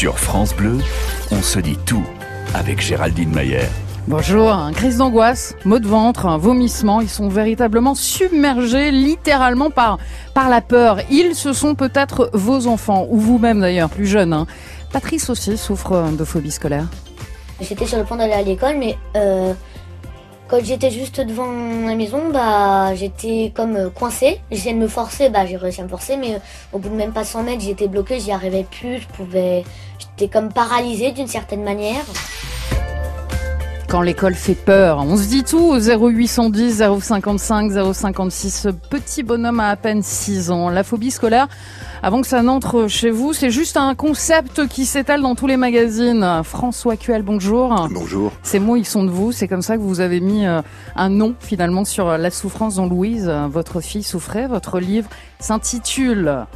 Sur France Bleu, on se dit tout avec Géraldine Mayer. Bonjour, crise d'angoisse, maux de ventre, un vomissement, ils sont véritablement submergés littéralement par, par la peur. Ils, ce sont peut-être vos enfants, ou vous-même d'ailleurs, plus jeune. Hein. Patrice aussi souffre de phobie scolaire. J'étais sur le point d'aller à l'école, mais euh, quand j'étais juste devant la maison, bah j'étais comme euh, coincée. J'essayais de me forcer, bah j'ai réussi à me forcer, mais euh, au bout de même pas 100 mètres, j'étais bloquée, j'y arrivais plus, je pouvais, j'étais comme paralysée d'une certaine manière quand l'école fait peur. On se dit tout au 0810 055 056. Ce petit bonhomme à peine 6 ans. La phobie scolaire, avant que ça n'entre chez vous, c'est juste un concept qui s'étale dans tous les magazines. François Cuel, bonjour. Bonjour. Ces mots, ils sont de vous. C'est comme ça que vous avez mis euh, un nom finalement sur la souffrance dont Louise, votre fille, souffrait. Votre livre s'intitule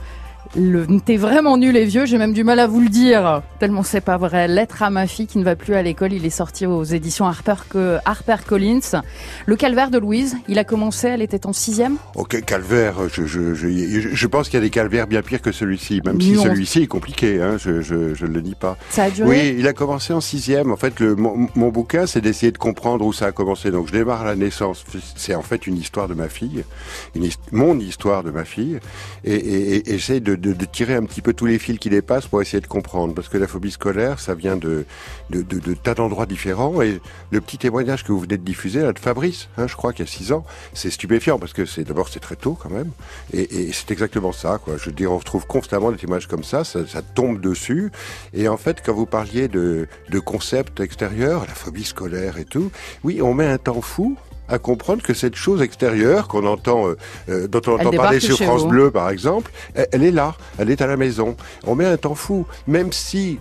le t'es vraiment nul et vieux, j'ai même du mal à vous le dire, tellement c'est pas vrai. Lettre à ma fille qui ne va plus à l'école, il est sorti aux éditions Harper, Harper Collins. Le calvaire de Louise, il a commencé, elle était en sixième Ok, calvaire, je, je, je, je pense qu'il y a des calvaires bien pires que celui-ci, même si celui-ci est compliqué, hein, je, je, ne le dis pas. Ça a duré Oui, il a commencé en sixième. En fait, le, mon, mon bouquin, c'est d'essayer de comprendre où ça a commencé. Donc je démarre à la naissance. C'est en fait une histoire de ma fille, une, mon histoire de ma fille, et, et, et j'essaie de de, tirer un petit peu tous les fils qui dépassent pour essayer de comprendre. Parce que la phobie scolaire, ça vient de, de, tas d'endroits différents. Et le petit témoignage que vous venez de diffuser, là, de Fabrice, hein, je crois qu'il y a six ans, c'est stupéfiant parce que c'est d'abord c'est très tôt quand même. Et, c'est exactement ça, quoi. Je veux dire, on retrouve constamment des témoignages comme ça, ça, ça tombe dessus. Et en fait, quand vous parliez de, de concepts extérieurs, la phobie scolaire et tout, oui, on met un temps fou à comprendre que cette chose extérieure qu'on entend, euh, euh, dont on entend parler sur France Bleu par exemple, elle, est là, elle est à la maison. On met un temps fou, même si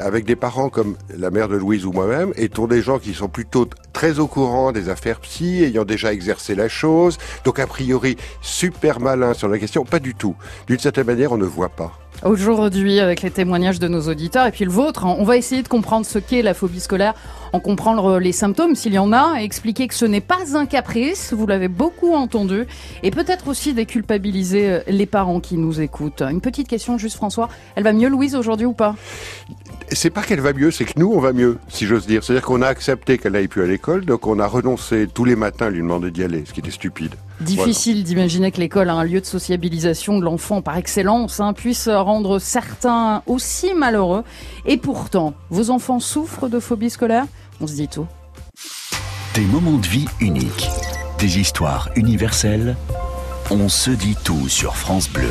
avec des parents comme la mère de Louise ou moi-même, étant des gens qui sont plutôt très au courant des affaires psy, ayant déjà exercé la chose, donc a priori super malin sur la question, pas du tout. D'une certaine manière, on ne voit pas. Aujourd'hui, avec les témoignages de nos auditeurs et puis le vôtre, on va essayer de comprendre ce qu'est la phobie scolaire, en comprendre les symptômes s'il y en a, et expliquer que ce n'est pas un caprice, vous l'avez beaucoup entendu, et peut-être aussi déculpabiliser euh, les parents qui nous écoutent. Une petite question juste François, elle va mieux Louise aujourd'hui ou pas? C'est pas qu'elle va mieux, c'est que nous, on va mieux, si j'ose dire. C'est-à-dire qu'on a accepté qu'elle n'aille plus à l'école, donc on a renoncé tous les matins à lui demander d'y aller, ce qui était stupide. Difficile d'imaginer que l'école, un lieu de sociabilisation de l'enfant par excellence, hein, puisse rendre certains aussi malheureux. Et pourtant, vos enfants souffrent de phobie scolaire? On se dit tout. Des moments de vie uniques, des histoires universelles. On se dit tout sur France Bleu.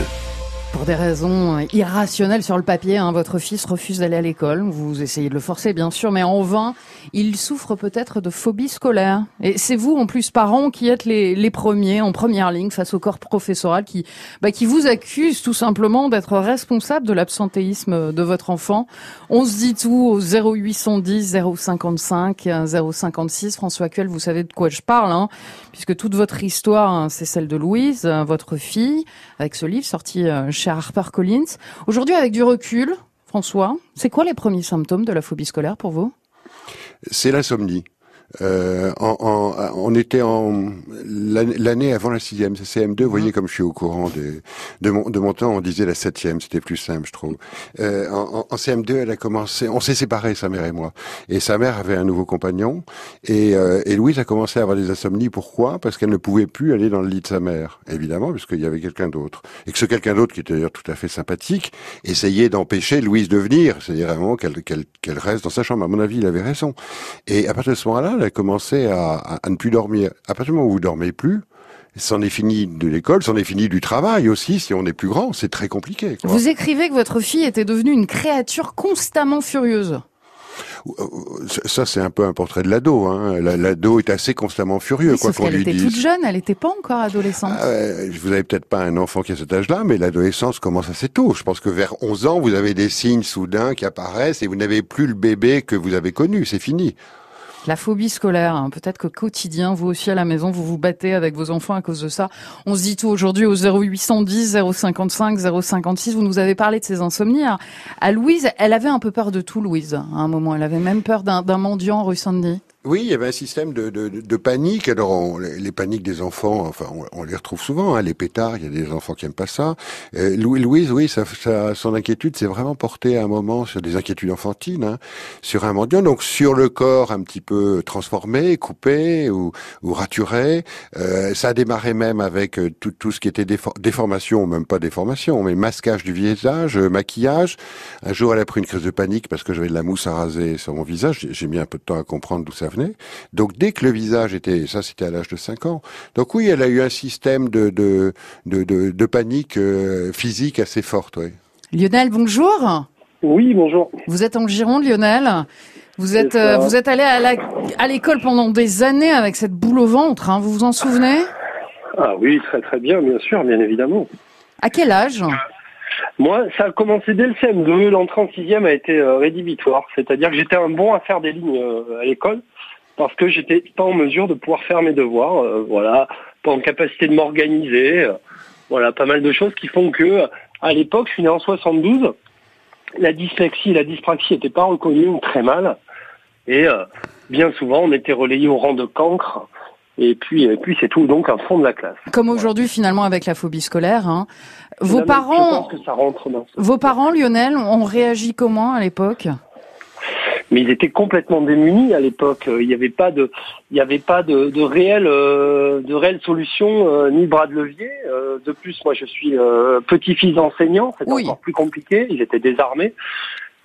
Pour des raisons euh, irrationnelles sur le papier, hein, votre fils refuse d'aller à l'école. Vous essayez de le forcer, bien sûr, mais en vain. Il souffre peut-être de phobie scolaire. Et c'est vous, en plus, parents, qui êtes les, premiers, en première ligne, face au corps professoral, qui, bah, qui vous accuse tout simplement d'être responsable de l'absentéisme de votre enfant. On se dit tout au 0810 055 056. François Cuel, vous savez de quoi je parle, hein, puisque toute votre histoire, hein, c'est celle de Louise, votre fille, avec ce livre sorti euh, chez HarperCollins. Aujourd'hui, avec du recul, François, c'est quoi les premiers symptômes de la phobie scolaire pour vous? C'est l'insomnie. Euh, en, en, on était en l'année avant la sixième, c'est CM2. Vous voyez mhm. comme je suis au courant de, de, mon, de mon temps. On disait la septième, c'était plus simple, je trouve. Euh, en, en, CM2, elle a commencé. On s'est séparés, sa mère et moi. Et sa mère avait un nouveau compagnon. Et, euh, et Louise a commencé à avoir des insomnies. Pourquoi? Parce qu'elle ne pouvait plus aller dans le lit de sa mère, évidemment, parce qu'il y avait quelqu'un d'autre. Et que ce quelqu'un d'autre, qui était d'ailleurs tout à fait sympathique, essayait d'empêcher Louise de venir. C'est-à-dire vraiment qu'elle qu'elle reste dans sa chambre. À mon avis, il avait raison. Et à partir de ce moment-là, elle a commencé à, à, ne plus dormir. À partir du moment où vous dormez plus, c'en est fini de l'école, c'en est fini du travail aussi. Si on est plus grand, c'est très compliqué. Vous écrivez que votre fille était devenue une créature constamment furieuse. Euh, ça, c'est un peu un portrait de l'ado. Hein. L'ado est assez constamment furieux, quoi qu'on lui dise. Elle était toute jeune, elle n'était pas encore adolescente. Ah, vous avez peut-être pas un enfant qui a cet âge-là, mais l'adolescence commence assez tôt. Je pense que vers 11 ans, vous avez des signes soudains qui apparaissent et vous n'avez plus le bébé que vous avez connu. C'est fini. La phobie scolaire, hein. peut-être que quotidien, vous aussi à la maison, vous vous battez avec vos enfants à cause de ça. On se dit tout aujourd'hui au 0810 055 056. Vous nous avez parlé de ces insomnies. À Louise, elle avait un peu peur de tout, Louise. À un moment, elle avait même peur d'un mendiant rue Sandy. Oui, il y avait un système de, de, de panique. Alors, on, les paniques des enfants, enfin, on, les retrouve souvent. Hein, les pétards, il y a des enfants qui aiment pas ça. Euh, Louis, Louise, oui, ça, ça, son inquiétude s'est vraiment portée à un moment sur des inquiétudes enfantines, hein, sur un mendiant, donc sur le corps un petit peu transformé, coupé ou, ou raturé. Euh, ça a démarré même avec euh, tout, tout ce qui était déformation, même pas déformation, mais masquage du visage, euh, maquillage. Un jour, elle a pris une crise de panique parce que j'avais de la mousse à raser sur mon visage. J'ai mis un peu de temps à comprendre d'où ça venait. Donc dès que le visage était, ça c'était à l'âge de 5 ans. Donc oui, elle a eu un système de de de, de, panique euh, physique assez forte. Oui. Lionel, bonjour. Oui, bonjour. Vous êtes en Gironde, Lionel. Vous êtes euh, vous êtes allé à l'école pendant des années avec cette boule au ventre. Hein, vous vous en souvenez? Ah oui, très très bien, bien sûr, bien évidemment. À quel âge? Moi, ça a commencé dès le CM2. L'entrée en sixième a été euh, rédhibitoire. C'est-à-dire que j'étais un bon à faire des lignes euh, à l'école parce que j'étais pas en mesure de pouvoir faire mes devoirs. Euh, voilà, pas en capacité de m'organiser. voilà, pas mal de choses qui font que, à l'époque, je suis né en 72. La dyslexie et la dyspraxie n'étaient pas reconnues très mal. Et bien souvent, on était relayé au rang de cancre. Et puis, et puis c'est tout, donc un fond de la classe. Comme aujourd'hui, finalement, avec la phobie scolaire. Hein. Vos parents, vos parents, Lionel, ont réagi comment à l'époque? Mais ils étaient complètement démunis à l'époque. Il n'y avait pas de, il n'y avait pas de, de réelle, euh, de réelle solution euh, ni bras de levier. Euh, de plus, moi, je suis petit-fils d'enseignant, c'est encore plus compliqué. Ils étaient désarmés,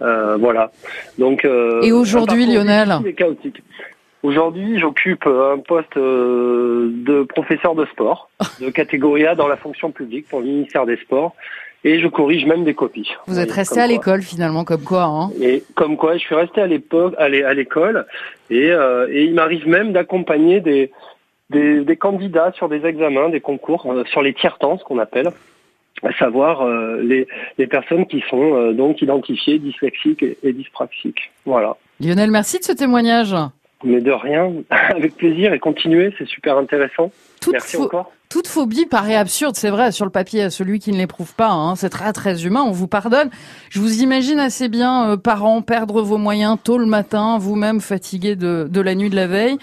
voilà. Donc. Et aujourd'hui, Lionel chaotique. Aujourd'hui, j'occupe un poste euh, de professeur de sport, de catégorie A dans la fonction publique pour le ministère des Sports. Et je corrige même des copies. Vous êtes resté à l'école finalement, comme quoi hein? Et comme quoi, je suis resté à l'époque, à l'école, et, euh, et il m'arrive même d'accompagner des, des, des, candidats sur des examens, des concours, euh, sur les tiers-temps, ce qu'on appelle, à savoir les, les personnes qui sont donc identifiées dyslexiques et, et dyspraxiques. Voilà. Lionel, merci de ce témoignage. Mais de rien, avec plaisir et continuer, c'est super intéressant. Toute Merci encore. Toute phobie paraît absurde, c'est vrai, sur le papier, à celui qui ne l'éprouve pas. Hein, c'est très très humain, on vous pardonne. Je vous imagine assez bien, euh, parents, perdre vos moyens tôt le matin, vous-même fatigué de, de la nuit de la veille,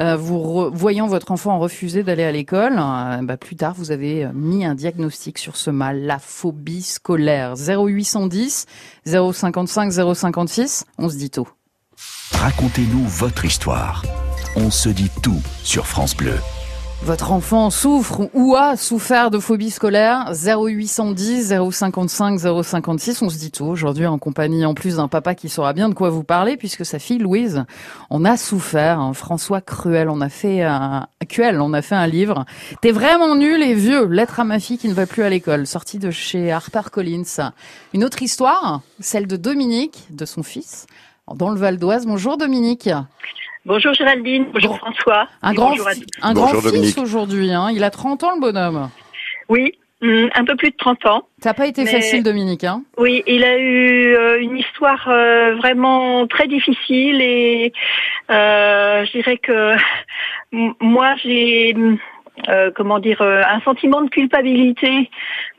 euh, vous voyant votre enfant refuser d'aller à l'école. Euh, bah, plus tard, vous avez mis un diagnostic sur ce mal, la phobie scolaire. 0810 055 056, on se dit tôt. Racontez-nous votre histoire. On se dit tout sur France Bleu. Votre enfant souffre ou a souffert de phobie scolaire? 0810 055 056. On se dit tout aujourd'hui en compagnie en plus d'un papa qui saura bien de quoi vous parler puisque sa fille Louise on a souffert. Hein. François Cruel, on a fait un Cruel, on a fait un livre. T'es vraiment nul et vieux. Lettre à ma fille qui ne va plus à l'école. Sorti de chez Harper Collins. Une autre histoire, celle de Dominique, de son fils dans le Val d'Oise. Bonjour Dominique. Bonjour Géraldine, bonjour François. Un grand, un grand fils aujourd'hui, hein. il a 30 ans le bonhomme. Oui, mm, un peu plus de 30 ans. Ça n'a pas été facile Dominique. Hein oui, il a eu euh, une histoire euh, vraiment très difficile et euh, je dirais que moi j'ai euh, comment dire, euh, un sentiment de culpabilité,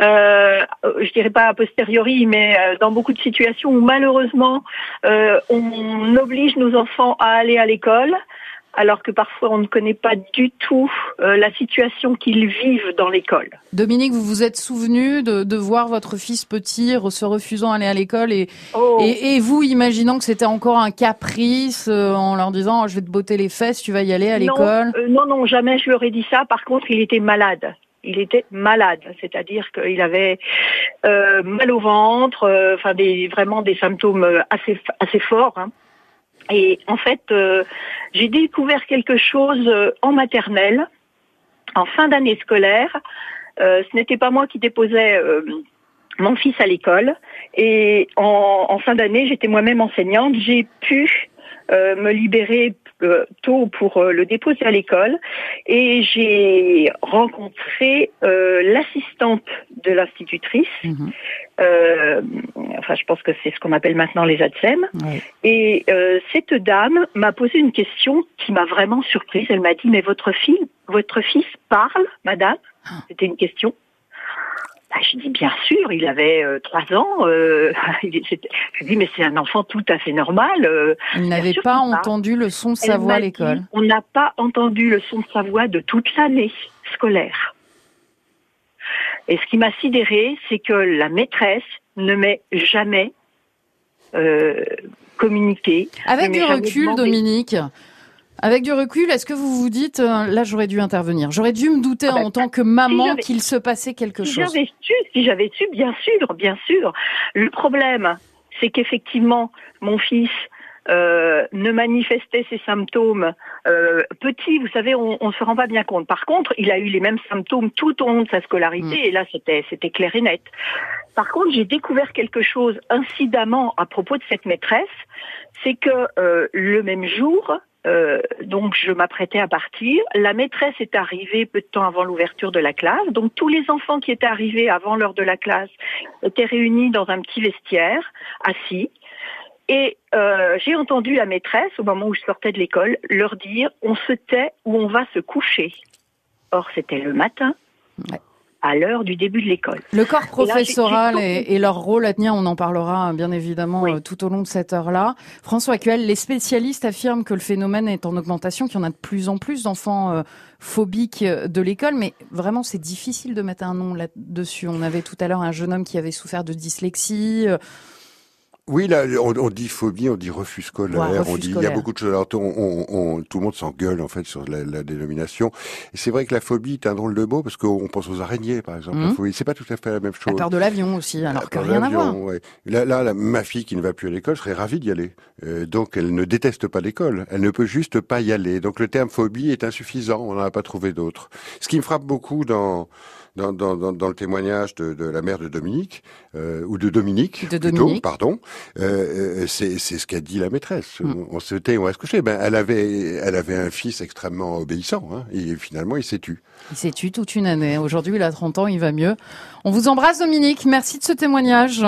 euh, je dirais pas a posteriori, mais euh, dans beaucoup de situations où malheureusement on oblige nos enfants à aller à l'école alors que parfois on ne connaît pas du tout euh, la situation qu'ils vivent dans l'école. Dominique, vous vous êtes souvenu de, de voir votre fils petit se refusant à aller à l'école et, oh. et, et, vous imaginant que c'était encore un caprice euh, en leur disant oh, je vais te botter les fesses, tu vas y aller à l'école? euh, Non, non, jamais je leur ai dit ça. Par contre, il était malade il était malade, c'est-à-dire qu'il avait euh, mal au ventre, enfin des vraiment des symptômes assez assez forts. Hein. Et en fait, euh, j'ai découvert quelque chose euh, en maternelle, en fin d'année scolaire. Euh, ce n'était pas moi qui déposais mon fils à l'école. Et en, en fin d'année, j'étais moi-même enseignante. J'ai pu me libérer euh, tôt pour euh, le déposer à l'école et j'ai rencontré euh, l'assistante de l'institutrice. Mhm. enfin, je pense que c'est ce qu'on appelle maintenant les ADSEM. Et cette dame m'a posé une question qui m'a vraiment surprise. Elle m'a dit, mais votre fille, votre fils parle, madame? Ah. C'était une question. bah, je dis bien sûr, il avait euh, trois ans. Euh, je dis mais c'est un enfant tout à fait normal. Euh, il n'avait pas entendu le son de sa voix à l'école. On n'a pas entendu le son de sa voix de toute l'année scolaire. Et ce qui m'a sidéré, c'est que la maîtresse ne m'ait jamais euh, communiqué. Avec du recul, Dominique, avec du recul, est-ce que vous vous dites, euh, là j'aurais dû intervenir, j'aurais dû me douter ah en ben, tant que maman qu'il se passait quelque si chose j'avais su, Si j'avais su, bien sûr, bien sûr. Le problème, c'est qu'effectivement, mon fils euh, ne manifestait ses symptômes euh, petits, vous savez, on ne se rend pas bien compte. Par contre, il a eu les mêmes symptômes tout au long de sa scolarité, mm. et là, c'était c'était clair et net. Par contre, j'ai découvert quelque chose incidemment à propos de cette maîtresse, c'est que euh, le même jour, euh, donc je m'apprêtais à partir. La maîtresse est arrivée peu de temps avant l'ouverture de la classe. Donc tous les enfants qui étaient arrivés avant l'heure de la classe étaient réunis dans un petit vestiaire, assis. Et euh, j'ai entendu la maîtresse, au moment où je sortais de l'école, leur dire on se tait ou on va se coucher. Or, c'était le matin à l'heure du début de l'école. Le corps professoral et, leur rôle à tenir, on en parlera bien évidemment euh, tout au long de cette heure-là. François Actuel, les spécialistes affirment que le phénomène est en augmentation, qu'il y en a de plus en plus d'enfants euh, phobiques euh, de l'école, mais vraiment c'est difficile de mettre un nom là-dessus. On avait tout à l'heure un jeune homme qui avait souffert de dyslexie. Oui, là, on, dit phobie, on dit refus scolaire, on dit il y a beaucoup de choses. Alors, on, on, tout le monde s'engueule en fait sur la, la dénomination. Et c'est vrai que la phobie est un drôle de mot parce qu'on pense aux araignées, par exemple. La mmh. phobie, c'est pas tout à fait la même chose. La peur de l'avion aussi, alors que rien à voir. Ouais. Là, là, ma fille qui ne va plus à l'école serait ravie d'y aller. Euh, donc, elle ne déteste pas l'école. Elle ne peut juste pas y aller. Donc, le terme phobie est insuffisant. On n'en a pas trouvé d'autre. Ce qui me frappe beaucoup dans dans, dans, dans, le témoignage de, de, la mère de Dominique, euh, ou de Dominique, de Dominique. pardon, euh, euh c'est ce qu'a dit la maîtresse. Mm. On, se tait, on va se coucher. Ben, elle avait, elle avait un fils extrêmement obéissant, hein, et finalement, il s'est tu. Il s'est tu toute une année. Aujourd'hui, il a 30 ans, il va mieux. On vous embrasse, Dominique. Merci de ce témoignage.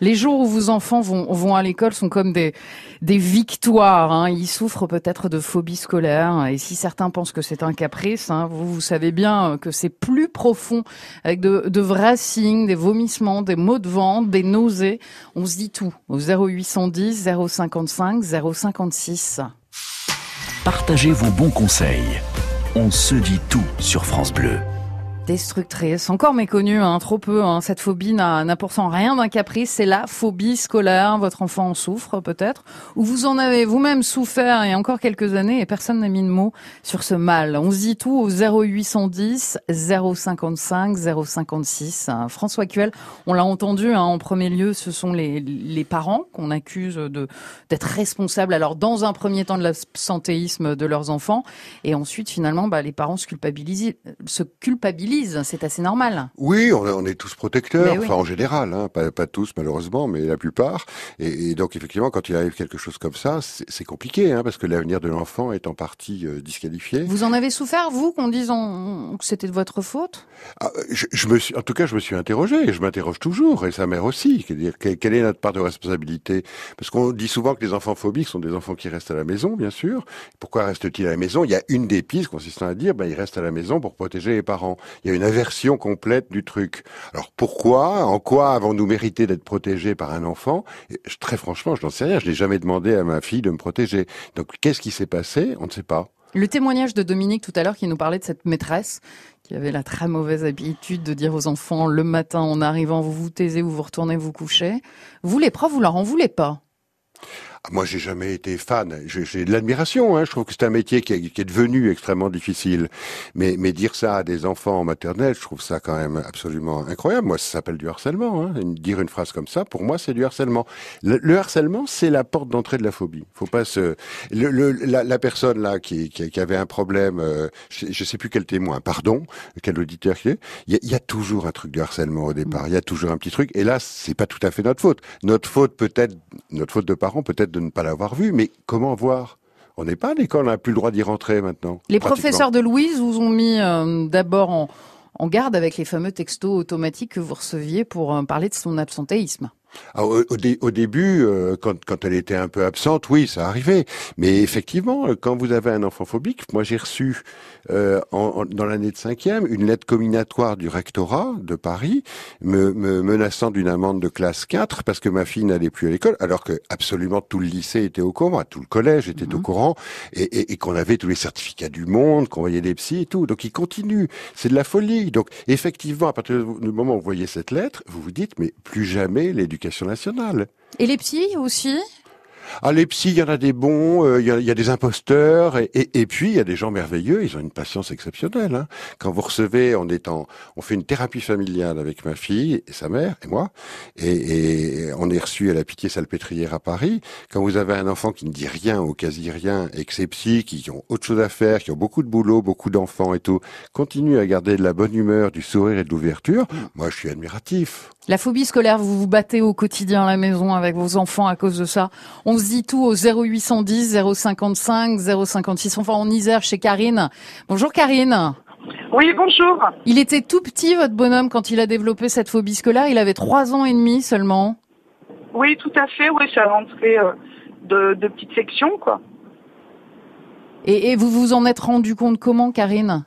Les jours où vos enfants vont, à l'école sont comme des, victoires. Hein. Ils souffrent peut-être de phobie scolaire. Et si certains pensent que c'est un caprice, hein, vous, vous savez bien que c'est plus profond, avec de, de vrais signes, des vomissements, des maux de ventre, des nausées. On se dit tout au 0810 055 056. Partagez vos bons conseils. On se dit tout sur France Bleu destructrice, encore méconnue, hein, trop peu. Hein. Cette phobie n'a pourtant rien d'un caprice, c'est la phobie scolaire. Votre enfant en souffre peut-être, ou vous en avez vous-même souffert il y a encore quelques années et personne n'a mis de mots sur ce mal. On se dit tout au 0810 055 056. François Cuel, on l'a entendu hein, en premier lieu, ce sont les, les parents qu'on accuse de d'être responsables. Alors dans un premier temps de l'absentéisme de leurs enfants, et ensuite finalement, bah, les parents se culpabilisent, se culpabilisent c'est assez normal. Oui, on, est tous protecteurs, enfin en général, hein, pas, tous malheureusement, mais la plupart. Et, donc effectivement, quand il arrive quelque chose comme ça, c'est compliqué, hein, parce que l'avenir de l'enfant est en partie euh, disqualifié. Vous en avez souffert, vous, qu'on dise que c'était de votre faute? Ah, je, me suis, En tout cas, je me suis interrogé, et je m'interroge toujours, et sa mère aussi. quelle est notre part de responsabilité? Parce qu'on dit souvent que les enfants phobiques sont des enfants qui restent à la maison, bien sûr. Pourquoi restent-ils à la maison? Il y a une des pistes consistant à dire, ben, ils restent à la maison pour protéger les parents il y a une aversion complète du truc. Alors pourquoi En quoi avons-nous mérité d'être protégés par un enfant? Très franchement, je n'en sais rien. Je n'ai jamais demandé à ma fille de me protéger. Donc qu'est-ce qui s'est passé? On ne sait pas. Le témoignage de Dominique tout à l'heure qui nous parlait de cette maîtresse qui avait la très mauvaise habitude de dire aux enfants le matin en arrivant vous vous taisez, vous vous retournez vous coucher. Vous les profs, vous leur en voulez pas? Moi, j'ai jamais été fan. J'ai de l'admiration. Hein. Je trouve que c'est un métier qui est, devenu extrêmement difficile. Mais, mais dire ça à des enfants en maternelle, je trouve ça quand même absolument incroyable. Moi, ça s'appelle du harcèlement. Hein. Dire une phrase comme ça, pour moi, c'est du harcèlement. Le, harcèlement, c'est la porte d'entrée de la phobie. Faut pas se. Le, le, la, personne là qui, qui, avait un problème, euh, je, je sais plus quel témoin, pardon, quel auditeur qui est. Il y, a, toujours un truc de harcèlement au départ. Il y a toujours un petit truc. Et là, c'est pas tout à fait notre faute. Notre faute peut-être, notre faute de parents peut-être de ne pas l'avoir vu, mais comment voir? On n'est pas à l'école, on n'a plus le droit d'y rentrer maintenant. Les professeurs de Louise vous ont mis euh, d'abord en, garde avec les fameux textos automatiques que vous receviez pour euh, parler de son absentéisme. Ah, au, au, début, euh, quand, quand, elle était un peu absente, oui, ça arrivait. Mais effectivement, quand vous avez un enfant phobique, moi j'ai reçu euh, en, dans l'année de cinquième une lettre comminatoire du rectorat de Paris me, me menaçant d'une amende de classe 4 parce que ma fille n'allait plus à l'école, alors que absolument tout le lycée était au courant, tout le collège était au mhm. courant, et, et, et qu'on avait tous les certificats du monde, qu'on voyait des psys et tout. Donc il continue. C'est de la folie. Donc effectivement, à partir du moment où vous voyez cette lettre, vous vous dites, mais plus jamais l'éducation Et les psys aussi? Ah, les psys, il y en a des bons, euh, il y, a, des imposteurs, et, puis il y a des gens merveilleux. Ils ont une patience exceptionnelle. Hein. Quand vous recevez, on est en, on fait une thérapie familiale avec ma fille et sa mère et moi, et, on est reçu à la Pitié Salpêtrière à Paris. Quand vous avez un enfant qui ne dit rien ou quasi rien, et que ces psys qui ont autre chose à faire, qui ont beaucoup de boulot, beaucoup d'enfants et tout, continuent à garder de la bonne humeur, du sourire et de l'ouverture, moi je suis admiratif. La phobie scolaire, vous vous battez au quotidien à la maison avec vos enfants à cause de ça. Se dit tout au 0810 055 056. Enfin, en Isère chez Karine. Bonjour Karine. Oui, bonjour. Il était tout petit, votre bonhomme, quand il a développé cette phobie scolaire. Il avait trois ans et demi seulement. Oui, tout à fait. Oui, à l'entrée euh, de, de petites sections, quoi. Et, et vous vous en êtes rendu compte comment, Karine?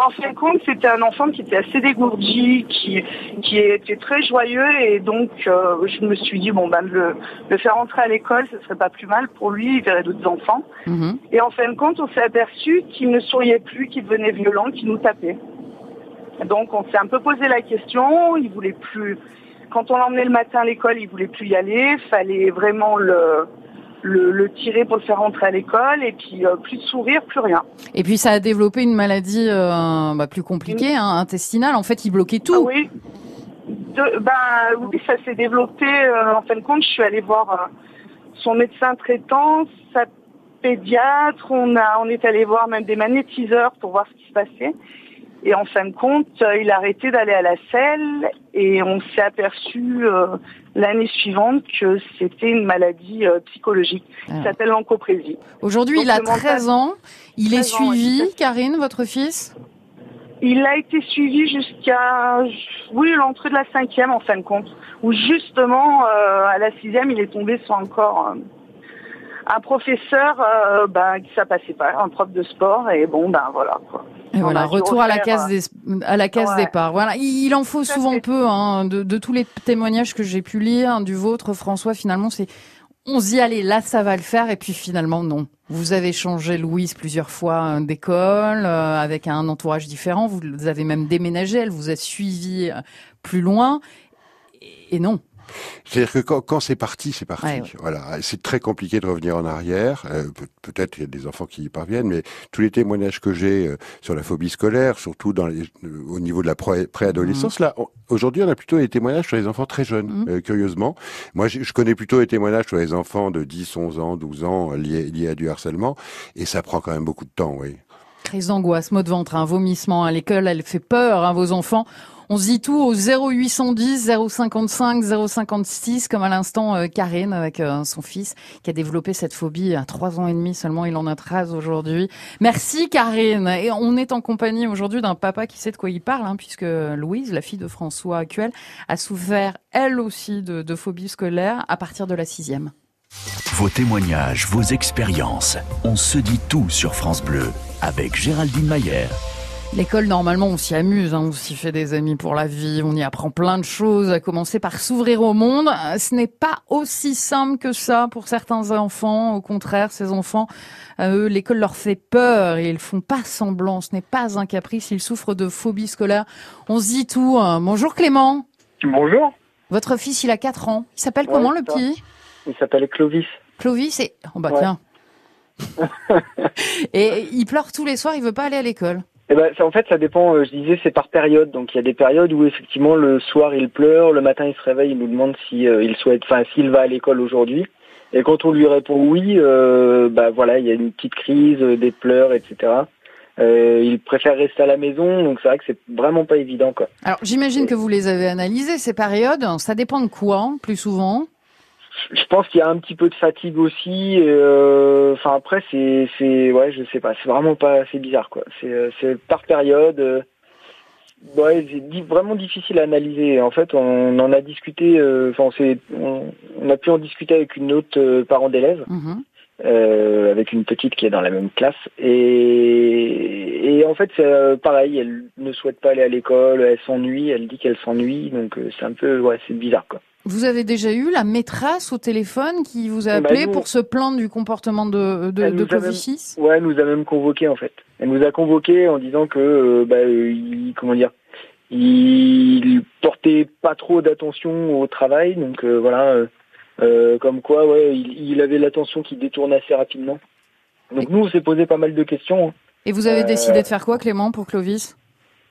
En fin de compte, c'était un enfant qui était assez dégourdi, qui, qui était très joyeux et donc euh, je me suis dit bon ben le, le faire entrer à l'école, ce serait pas plus mal pour lui, il verrait d'autres enfants. Mhm. Et en fin de compte, on s'est aperçu qu'il ne souriait plus, qu'il devenait violent, qu'il nous tapait. Donc on s'est un peu posé la question, il voulait plus. Quand on l'emmenait le matin à l'école, il voulait plus y aller, fallait vraiment le le, tirer pour le faire rentrer à l'école et puis euh, plus de sourire, plus rien. Et puis ça a développé une maladie euh, bah, plus compliquée, hein, intestinale. En fait, il bloquait tout. Ah oui. ben oui, ça s'est développé. Euh, en fin de compte, je suis allée voir son médecin traitant, sa pédiatre. On a, on est allé voir même des magnétiseurs pour voir ce qui se passait. Et en fin de compte, il a arrêté d'aller à la selle et on s'est aperçu l'année suivante que c'était une maladie euh, psychologique qui ah. s'appelle l'encoprésie. Aujourd'hui, il a 13 ans. Il est suivi, Karine, votre fils? Il a été suivi jusqu'à, oui, l'entrée de la cinquième en fin de compte, où justement, euh, à la sixième, il est tombé sur encore... Euh, un professeur euh, ben, qui ça passait pas, un prof de sport et bon ben voilà quoi. Et voilà, retour à la case des, à la case départ. Voilà, il en faut souvent peu hein, de, de, tous les témoignages que j'ai pu lire du vôtre, François. Finalement, c'est on dit allez là ça va le faire et puis finalement non. Vous avez changé Louise plusieurs fois euh, d'école euh, avec un entourage différent. Vous avez même déménagé. Elle vous a suivi plus loin et non. C'est-à-dire que quand, quand c'est parti, c'est parti. Voilà, c'est très compliqué de revenir en arrière. Euh, peut-être il y a des enfants qui y parviennent, mais tous les témoignages que j'ai euh, sur la phobie scolaire, surtout dans les, euh, au niveau de la préadolescence, mmh. là, aujourd'hui, on a plutôt des témoignages sur les enfants très jeunes. Mmh. curieusement, moi, je, connais plutôt les témoignages sur les enfants de 10, 11 ans, 12 ans liés, liés à du harcèlement, et ça prend quand même beaucoup de temps, oui. Crise d'angoisse, mot de ventre, un vomissement à l'école, elle fait peur à hein, vos enfants. On se dit tout au 0810 055 056 comme à l'instant euh, Karine avec euh, son fils qui a développé cette phobie à trois ans et demi seulement. Il en a 13 aujourd'hui. Merci Karine. Et on est en compagnie aujourd'hui d'un papa qui sait de quoi il parle hein, puisque Louise, la fille de François actuel, a souffert elle aussi de, de phobie scolaire à partir de la sixième. Vos témoignages, vos expériences. On se dit tout sur France Bleu avec Géraldine Mayer. L'école, normalement, on s'y amuse, hein, on s'y fait des amis pour la vie, on y apprend plein de choses, à commencer par s'ouvrir au monde. Ce n'est pas aussi simple que ça pour certains enfants. Au contraire, ces enfants, eux, l'école leur fait peur et ils font pas semblant. Ce n'est pas un caprice, ils souffrent de phobie scolaire. On se dit tout. Hein. Bonjour Clément. Bonjour. Votre fils, il a 4 ans. Il s'appelle comment le petit? Il s'appelle Clovis. Clovis et... Oh bah tiens. et il pleure tous les soirs, il veut pas aller à l'école. Eh ben, ça, en fait, ça dépend. Euh, je disais, c'est par période. Donc, il y a des périodes où effectivement, le soir, il pleure, le matin, il se réveille, il nous demande si euh, il souhaite, enfin, s'il va à l'école aujourd'hui. Et quand on lui répond oui, euh, bah voilà, il y a une petite crise, des pleurs, etc. Euh, il préfère rester à la maison, donc c'est vrai que c'est vraiment pas évident, quoi. Alors, j'imagine que vous les avez analysées ces périodes. Ça dépend de quoi, plus souvent? Je pense qu'il y a un petit peu de fatigue aussi. Euh, enfin après c'est c'est ouais je sais pas c'est vraiment pas c'est bizarre quoi. C'est c'est par période. Euh, Ouais, c'est vraiment difficile à analyser. En fait, on en a discuté. euh, Enfin, s'est- on, on a pu en discuter avec une autre euh, parent d'élève, Mhm. Euh, avec une petite qui est dans la même classe. Et, et en fait, c'est euh, pareil. Elle ne souhaite pas aller à l'école. Elle s'ennuie. Elle dit qu'elle s'ennuie. Donc, euh, c'est un peu, ouais, c'est bizarre, quoi. Vous avez déjà eu la maîtresse au téléphone qui vous a Bah, appelé nous- pour se plaindre du comportement de, de, de Clovis même- Ouais, elle nous a même convoqué en fait. Elle nous a convoqué en disant que, euh, bah, euh, il, comment dire, il portait pas trop d'attention au travail, donc euh, voilà, euh, comme quoi, ouais, il, il avait l'attention qui détournait assez rapidement. Donc nous, on s'est posé pas mal de questions. hein. Et vous avez Euh, décidé de faire quoi, Clément, pour Clovis?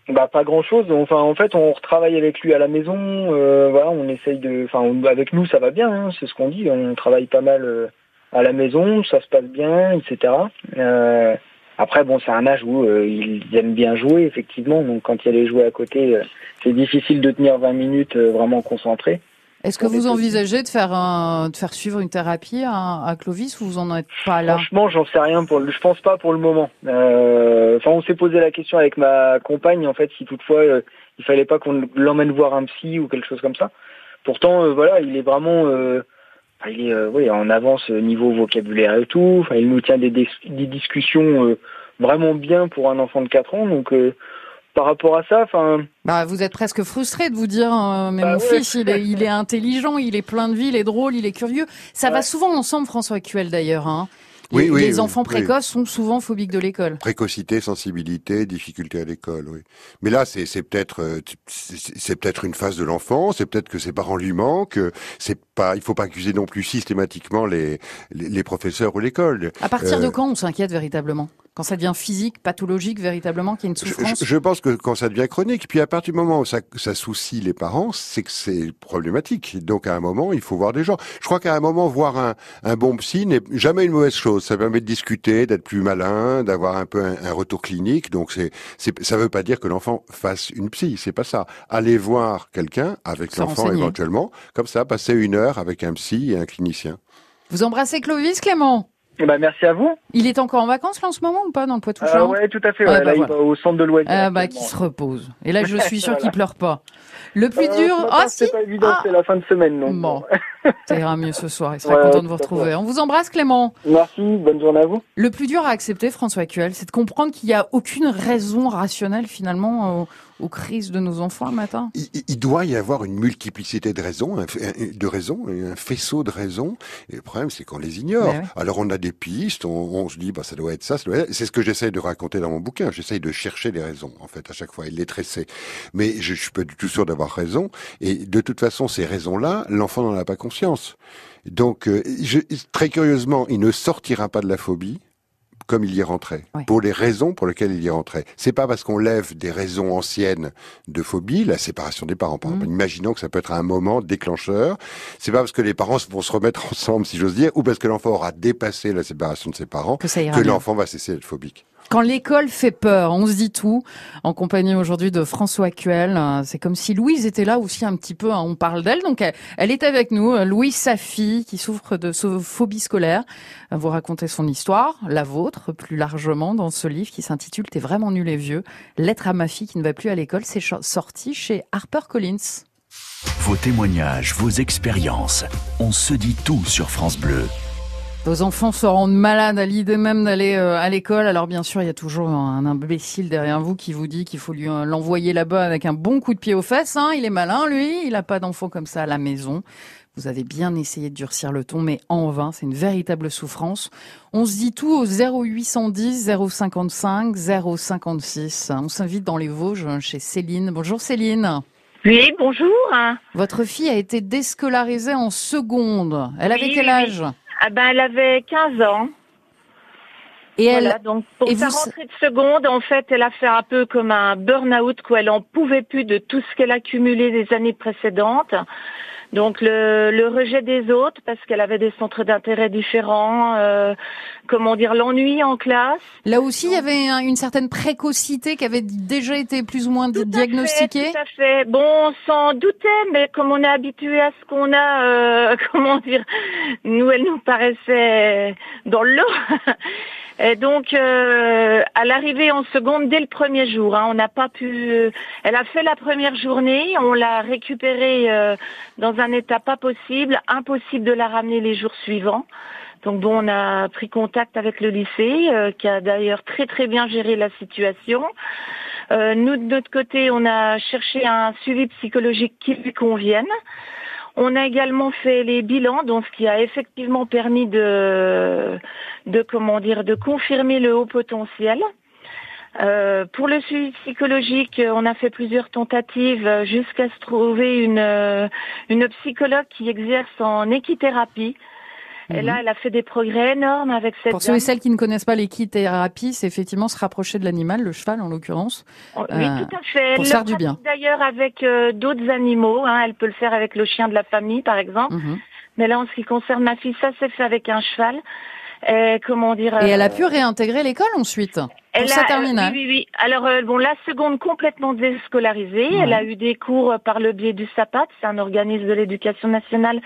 Bah pas grand chose. Enfin en fait on retravaille avec lui à la maison. euh, voilà, on essaye de. Enfin on- avec nous ça va bien. hein, c'est ce qu'on dit. On travaille pas mal euh, à la maison, ça se passe bien, etc. Euh, après bon c'est un âge où euh, ils aiment bien jouer effectivement. Donc quand il y a les jouets à côté, euh, c'est difficile de tenir 20 minutes euh, vraiment concentré. Est-ce que vous envisagez de faire, un, de faire suivre une thérapie à, à Clovis ou vous en êtes pas là? Franchement, j'en sais rien pour le, je pense pas pour le moment. Euh, Enfin, on s'est posé la question avec ma compagne, en fait, si toutefois euh, il fallait pas qu'on l'emmène voir un psy ou quelque chose comme ça. Pourtant, euh, voilà, il est vraiment, euh, il est, euh, oui, en avance niveau vocabulaire et tout. Enfin, il nous tient des, des discussions euh, vraiment bien pour un enfant de 4 ans. Donc, euh, par rapport à ça, enfin, Bah, vous êtes presque frustré de vous dire, euh, mais Bah mon ouais. fils, il est, il est intelligent, il est plein de vie, il est drôle, il est curieux. Ça va souvent ensemble, François Actuel d'ailleurs. Hein. Oui, les, oui, les oui, enfants oui. précoces sont souvent phobiques de l'école. Précocité, sensibilité, difficulté à l'école, oui. Mais là, c'est peut-être euh, c'est c'est peut-être une phase de l'enfant, c'est peut-être que ses parents lui manquent. C'est pas, il faut pas accuser non plus systématiquement les les, les professeurs ou l'école. À partir Euh, de quand on s'inquiète véritablement? Quand ça devient physique, pathologique, véritablement, qu'il y a une souffrance je- je pense que quand ça devient chronique, puis à partir du moment où ça, ça soucie les parents, c'est que c'est problématique. Donc à un moment, il faut voir des gens. Je crois qu'à un moment, voir un, un bon psy n'est jamais une mauvaise chose. Ça permet de discuter, d'être plus malin, d'avoir un peu un, un retour clinique. Donc c'est, ça veut pas dire que l'enfant fasse une psy. C'est pas ça. Aller voir quelqu'un avec l'enfant éventuellement, comme ça, passer une heure avec un psy et un clinicien. Vous embrassez Clovis, Clément? Ben, merci à vous. Il est encore en vacances là en ce moment ou pas dans le poitou Euh, charentes ouais, tout à fait. Ouais, ouais. bah Là, voilà. au centre de loisirs. Ah bah qui se repose. Et là je suis sûre Voilà. qu'il pleure pas. Le plus Euh, dur, ah si, c'est pas évident, Ah. c'est la fin de semaine. Donc, Bon. ça ira mieux ce soir. Il sera Ouais, content de vous retrouver. On vous embrasse Clément. Merci, bonne journée à vous. Le plus dur à accepter, François Actuel, c'est de comprendre qu'il n'y a aucune raison rationnelle finalement aux, crises de nos enfants matin? Il, doit y avoir une multiplicité de raisons, un, de raisons, un faisceau de raisons. Et le problème, c'est qu'on les ignore. Alors on a des pistes, on, on se dit, bah ça doit être ça, ça doit être. C'est ce que j'essaye de raconter dans mon bouquin. J'essaye de chercher les raisons, en fait, à chaque fois, et de les tresser. Mais je, je suis pas du tout sûr d'avoir raison. Et de toute façon, ces raisons-là, l'enfant n'en a pas conscience. Donc, euh, je- très curieusement, il ne sortira pas de la phobie comme il y rentrait, Ouais. pour les raisons pour lesquelles il y rentrait. C'est pas parce qu'on lève des raisons anciennes de phobie, la séparation des parents, par Mhm. exemple. Imaginons que ça peut être un moment déclencheur. C'est pas parce que les parents vont se remettre ensemble, si j'ose dire, ou parce que l'enfant aura dépassé la séparation de ses parents, Que que l'enfant va cesser d'être phobique. Quand l'école fait peur, on se dit tout. En compagnie aujourd'hui de François Actuel, Euh, c'est comme si Louise était là aussi un petit peu. hein. On parle d'elle, donc elle, est avec nous. Euh, Louise, sa fille, qui souffre de phobie scolaire. Vous racontez son histoire, la vôtre, plus largement dans ce livre qui s'intitule "T'es vraiment nul et vieux". Lettre à ma fille qui ne va plus à l'école. C'est sorti chez HarperCollins. Vos témoignages, vos expériences. On se dit tout sur France Bleu. Vos enfants se rendent malades à l'idée même d'aller euh, à l'école. Alors bien sûr, il y a toujours un imbécile derrière vous qui vous dit qu'il faut lui euh, l'envoyer là-bas avec un bon coup de pied aux fesses. Hein. Il est malin, lui. Il n'a pas d'enfants comme ça à la maison. Vous avez bien essayé de durcir le ton, mais en vain. C'est une véritable souffrance. On se dit tout au 0810 055 056. On s'invite dans les Vosges chez Céline. Bonjour Céline. Oui, bonjour. Votre fille a été déscolarisée en seconde. Elle avait quel oui. Ah ben, elle avait 15 ans. Et elle, Voilà, donc pour et sa vous- rentrée de seconde, en fait, elle a fait un peu comme un burn-out, quoi. Elle en pouvait plus de tout ce qu'elle a cumulé des années précédentes. Donc le, le rejet des autres, parce qu'elle avait des centres d'intérêt différents, euh, comment dire, l'ennui en classe. Là aussi, il y avait un- une certaine précocité qui avait déjà été plus ou moins di- Tout à diagnostiquée. fait, Tout à fait. Bon, on s'en doutait, mais comme on est habitué à ce qu'on a, euh, comment dire, nous, elle nous paraissait dans le lot. Et donc, euh, à l'arrivée en seconde, dès le premier jour, hein, on n'a pas pu. Elle a fait la première journée, on l'a récupérée euh, dans un état pas possible, impossible de la ramener les jours suivants. Donc bon, on a pris contact avec le lycée, euh, qui a d'ailleurs très très bien géré la situation. Euh, nous de notre côté, on a cherché un suivi psychologique qui lui convienne. On a également fait les bilans, donc ce qui a effectivement permis de, de comment dire, de confirmer le haut potentiel. Euh, pour le suivi psychologique, on a fait plusieurs tentatives jusqu'à se trouver une, euh, une psychologue qui exerce en équithérapie. Et là, elle a fait des progrès énormes avec cette Pour ceux et celles qui ne connaissent pas l'équithérapie, c'est effectivement se rapprocher de l'animal, le cheval en l'occurrence. Oui, Euh, tout à fait. pour Elle faire le du bien. D'ailleurs, avec euh, d'autres animaux, hein. elle peut le faire avec le chien de la famille, par exemple. Mhm. Mais là, en ce qui concerne ma fille, ça s'est fait avec un cheval. Et comment dire Et elle a euh, pu réintégrer l'école ensuite, elle a- terminale. Oui, oui, oui. Alors, euh, bon, la seconde complètement déscolarisée. Ouais. Elle a eu des cours euh, par le biais du SAPAT, c'est un organisme de l'éducation nationale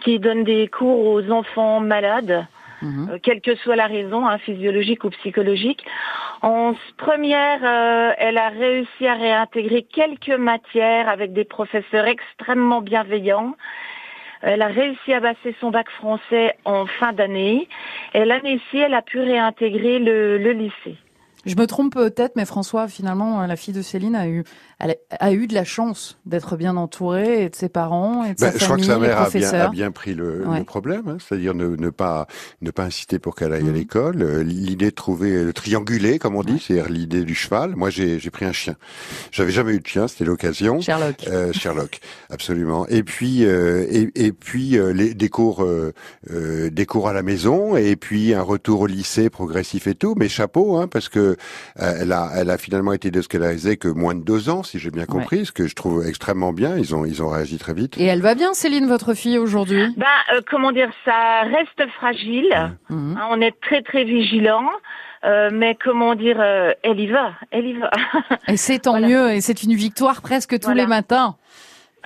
qui donne des cours aux enfants malades. Mhm. euh, quelle que soit la raison, hein, physiologique ou psychologique. En première, euh, elle a réussi à réintégrer quelques matières avec des professeurs extrêmement bienveillants. Elle a réussi à passer son bac français en fin d'année. Et l'année-ci, elle a pu réintégrer le, le lycée. Je me trompe peut-être, mais François, finalement, la fille de Céline a eu, elle a, eu de la chance d'être bien entourée et de ses parents et de Ben, sa je crois que famille, sa mère a bien, professeurs. a bien pris le, Ouais. le problème, hein, c'est-à-dire ne, ne pas ne pas inciter pour qu'elle aille à Mhm. l'école. Euh, L'idée de trouver le triangulé, comme on dit, c'est-à-dire l'idée du cheval. Moi, j'ai pris un chien. J'avais jamais eu de chien, c'était l'occasion. Sherlock. Euh, Sherlock, absolument. Et puis euh, et, et puis euh, les, des cours euh, euh, des cours à la maison et puis un retour au lycée progressif et tout. Mais chapeau, hein, parce que euh, elle a elle a finalement été déscolarisée que moins de deux ans, si j'ai bien compris, ce que je trouve extrêmement bien. Ils ont ils ont réagi très vite. Et elle va bien, Céline, votre fille, aujourd'hui? Ben, euh, comment dire, ça reste fragile. Mhm. Hein, on est très très vigilant. Euh, mais comment dire, euh, elle y va, elle y va. Et c'est tant Voilà. mieux, et c'est une victoire presque tous Voilà. les matins.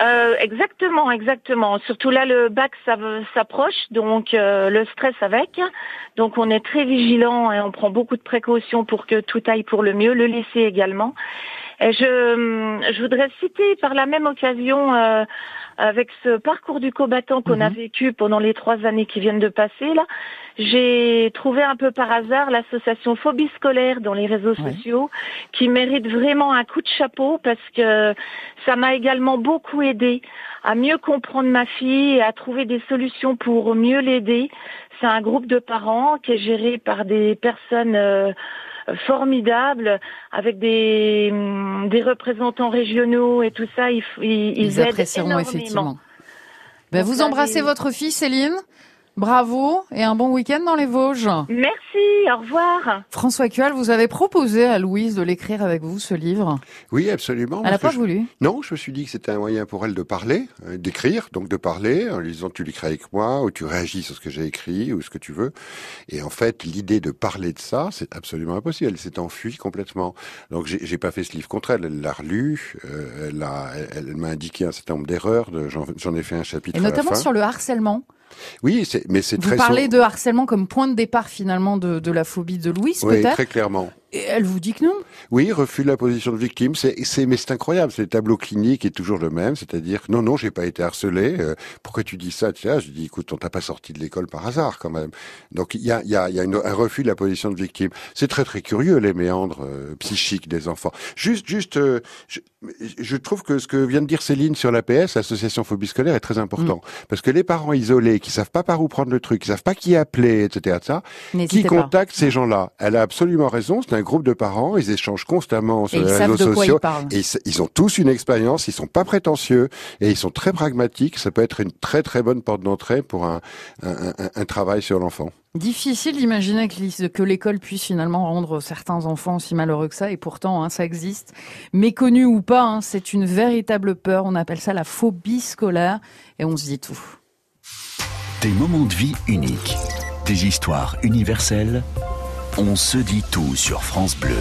Euh, exactement, exactement. Surtout là, le bac s'approche, donc euh, le stress avec. Donc on est très vigilant et on prend beaucoup de précautions pour que tout aille pour le mieux. Le lycée également. Et je, hum, je voudrais citer par la même occasion, euh, avec ce parcours du combattant qu'on a Mhm. vécu pendant les trois années qui viennent de passer là, j'ai trouvé un peu par hasard l'association Phobie scolaire dans les réseaux Ouais. sociaux qui mérite vraiment un coup de chapeau parce que ça m'a également beaucoup aidé à mieux comprendre ma fille et à trouver des solutions pour mieux l'aider. C'est un groupe de parents qui est géré par des personnes euh, formidables avec des, hum, des représentants régionaux et tout ça. Ils, ils, ils Ils aident énormément. effectivement. Ben, vous embrassez votre fille, Céline. Bravo et un bon week-end dans les Vosges. Merci, au revoir. François Cual, vous avez proposé à Louise de l'écrire avec vous, ce livre. Oui, absolument. Elle n'a pas je- voulu. Non, je me suis dit que c'était un moyen pour elle de parler, euh, d'écrire, donc de parler, en lui disant tu l'écris avec moi, ou tu réagis sur ce que j'ai écrit, ou ce que tu veux. Et en fait, l'idée de parler de ça, c'est absolument impossible. Elle s'est enfuie complètement. Donc j'ai j'ai pas fait ce livre contre elle. Elle l'a relu. euh, elle a- elle, elle m'a indiqué un certain nombre d'erreurs. de- J'en j'en ai fait un chapitre Et à la notamment fin. sur le harcèlement. Oui, c'est- mais c'est Vous très. parlez so- de harcèlement comme point de départ finalement de, de la phobie de Louise, Oui, peut-être? très clairement. Et elle vous dit que non. Oui, refus de la position de victime, c'est, mais c'est incroyable. C'est le tableau clinique est toujours le même, c'est-à-dire que non, non, j'ai pas été harcelé. euh, pourquoi tu dis ça je dis, écoute, on t'a pas sorti de l'école par hasard quand même. Donc il y a, il y a, il y a une- un refus de la position de victime. C'est très très curieux les méandres euh, psychiques des enfants. Juste, juste, euh, je, je trouve que ce que vient de dire Céline sur l'APS, l'association phobie scolaire, est très important parce que les parents isolés qui savent pas par où prendre le truc, qui savent pas qui appeler, etc. Ça, qui N'hésitez pas. contacte ces gens-là Elle a absolument raison. C'est un groupe de parents. Ils échangent constamment Et sur ils les réseaux sociaux. ils. Et ils, ils ont tous une expérience. Ils sont pas prétentieux et ils sont très pragmatiques. Ça peut être une très très bonne porte d'entrée pour un, un, un- un travail sur l'enfant. Difficile d'imaginer que l'école puisse finalement rendre certains enfants aussi malheureux que ça, et pourtant hein, ça existe. Méconnu ou pas, hein, c'est une véritable peur. On appelle ça la phobie scolaire, et on se dit tout. Des moments de vie uniques. Des histoires universelles. On se dit tout sur France Bleu.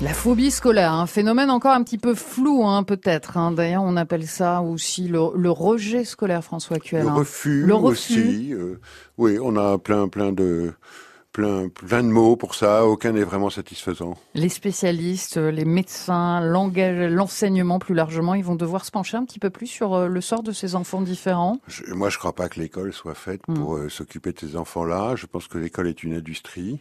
La phobie scolaire, un phénomène encore un petit peu flou, hein, peut-être. hein. D'ailleurs, on appelle ça aussi le, le rejet scolaire, François Cuel. Le hein. refus, Le refus. aussi. euh, oui, on a plein plein de plein, plein de mots pour ça. Aucun n'est vraiment satisfaisant. Les spécialistes, les médecins, l'enseignement plus largement, ils vont devoir se pencher un petit peu plus sur euh, le sort de ces enfants différents. moi, je crois pas que l'école soit faite hmm. pour euh, s'occuper de ces enfants-là. Je pense que l'école est une industrie.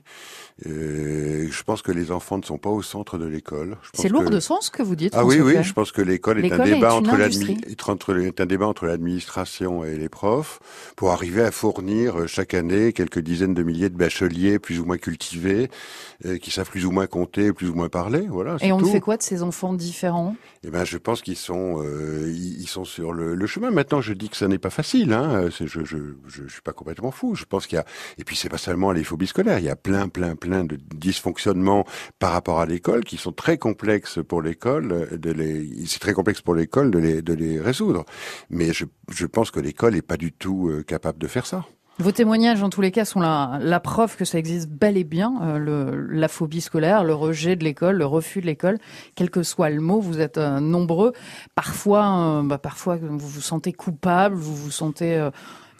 Et je pense que les enfants ne sont pas au centre de l'école. C'est lourd de sens que vous dites. Ah oui, oui. Je pense que l'école est, un débat entre est un débat entre l'administration et les profs pour arriver à fournir euh, chaque année quelques dizaines de milliers de bacheliers plus ou moins cultivés, euh, qui savent plus ou moins compter, plus ou moins parler. Voilà. Et on fait quoi de ces enfants différents? Eh ben, je pense qu'ils sont, euh, ils sont sur le, le, chemin. Maintenant, je dis que ça n'est pas facile. Hein. Je, je, je, je, suis pas complètement fou. Je pense qu'il y a, et puis c'est pas seulement les phobies scolaires. Il y a plein, plein, plein de dysfonctionnements par rapport à l'école qui sont très complexes pour l'école. De les, c'est très complexe pour l'école de les, de les résoudre. Mais je, je pense que l'école n'est pas du tout euh, capable de faire ça. Vos témoignages, en tous les cas, sont la, la preuve que ça existe bel et bien, euh, la phobie scolaire, le rejet de l'école, le refus de l'école, quel que soit le mot. Vous êtes euh, nombreux. Parfois, bah, parfois, vous vous sentez coupable, vous vous sentez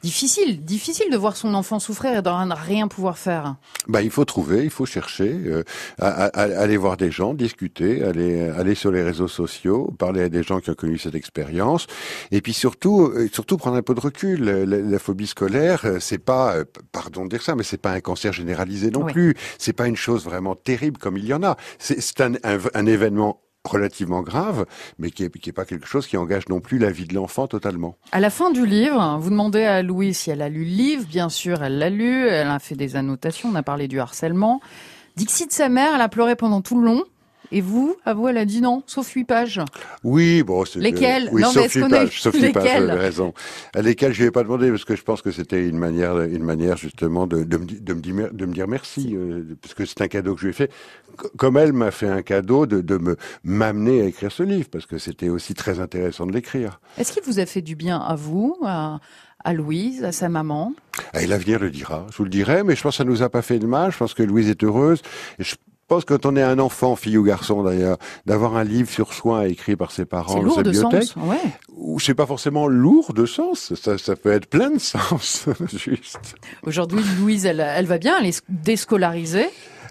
difficile, difficile de voir son enfant souffrir et de rien pouvoir faire. Bah, il faut trouver, il faut chercher, euh, aller voir des gens, discuter, aller, aller sur les réseaux sociaux, parler à des gens qui ont connu cette expérience, et puis surtout, euh, surtout prendre un peu de recul. La, phobie scolaire, euh, c'est pas, pardon de dire ça, mais c'est pas un cancer généralisé non plus. C'est pas une chose vraiment terrible comme il y en a. C'est un, un, un événement relativement grave, mais qui n'est pas quelque chose qui engage non plus la vie de l'enfant totalement. À la fin du livre, vous demandez à Louise si elle a lu le livre. Bien sûr, elle l'a lu. Elle a fait des annotations. On a parlé du harcèlement. Dixit sa mère, elle a pleuré pendant tout le long. Et vous, à vous, elle a dit non, sauf huit pages. Oui, bon, c'est lesquelles oui, non, sauf huit pages, sauf huit pages, vous avez raison. À lesquelles je vais pas demander parce que je pense que c'était une manière, une manière justement de, de, me, de, me, dire, de me dire merci euh, parce que c'est un cadeau que je lui ai fait. Comme elle m'a fait un cadeau de, de me m'amener à écrire ce livre parce que c'était aussi très intéressant de l'écrire. Est-ce qu'il vous a fait du bien à vous, à, à Louise, à sa maman? Et l'avenir le dira. Je vous le dirai, mais je pense que ça nous a pas fait de mal. Je pense que Louise est heureuse. Et je pense quand on est un enfant, fille ou garçon d'ailleurs, d'avoir un livre sur soi écrit par ses parents dans sa bibliothèque, sens, ouais. ou c'est pas forcément lourd de sens, ça, ça peut être plein de sens, juste. Aujourd'hui, Louise, elle, elle va bien, elle est déscolarisée.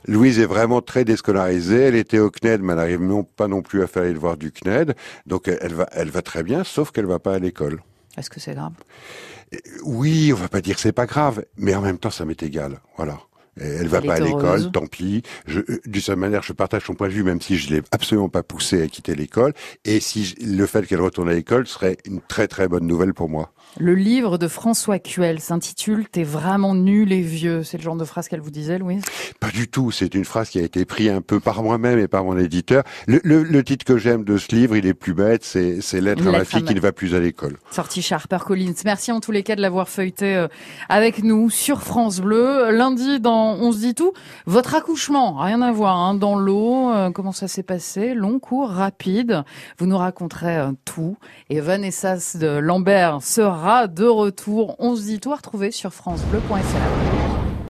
Louise est vraiment très déscolarisée. Elle était au CNED, mais elle n'arrive non, pas non plus à faire les devoirs du CNED. Donc elle va, elle va très bien, sauf qu'elle va pas à l'école. Est-ce que c'est grave? Oui, on va pas dire que c'est pas grave, mais en même temps, ça m'est égal. Voilà. Elle va pas à l'école, tant pis. Je, euh, d'une certaine manière, je partage son point de vue, même si je l'ai absolument pas poussé à quitter l'école. Et si le fait qu'elle retourne à l'école serait une très très bonne nouvelle pour moi. Le livre de François Cuel s'intitule T'es vraiment nul et vieux. C'est le genre de phrase qu'elle vous disait, Louise? Pas du tout. C'est une phrase qui a été prise un peu par moi-même et par mon éditeur. Le, le, le titre que j'aime de ce livre, il est plus bête. C'est, Lettre à ma fille qui ne va plus à l'école. Sorti chez HarperCollins. Merci en tous les cas de l'avoir feuilleté euh, avec nous sur France Bleu. Lundi, dans On se dit tout, votre accouchement, rien à voir, hein, dans l'eau. Euh, comment ça s'est passé? Long, court, rapide. Vous nous raconterez euh, tout. Et Vanessa de Lambert de retour. On se dit tout à retrouver sur francebleu.fr.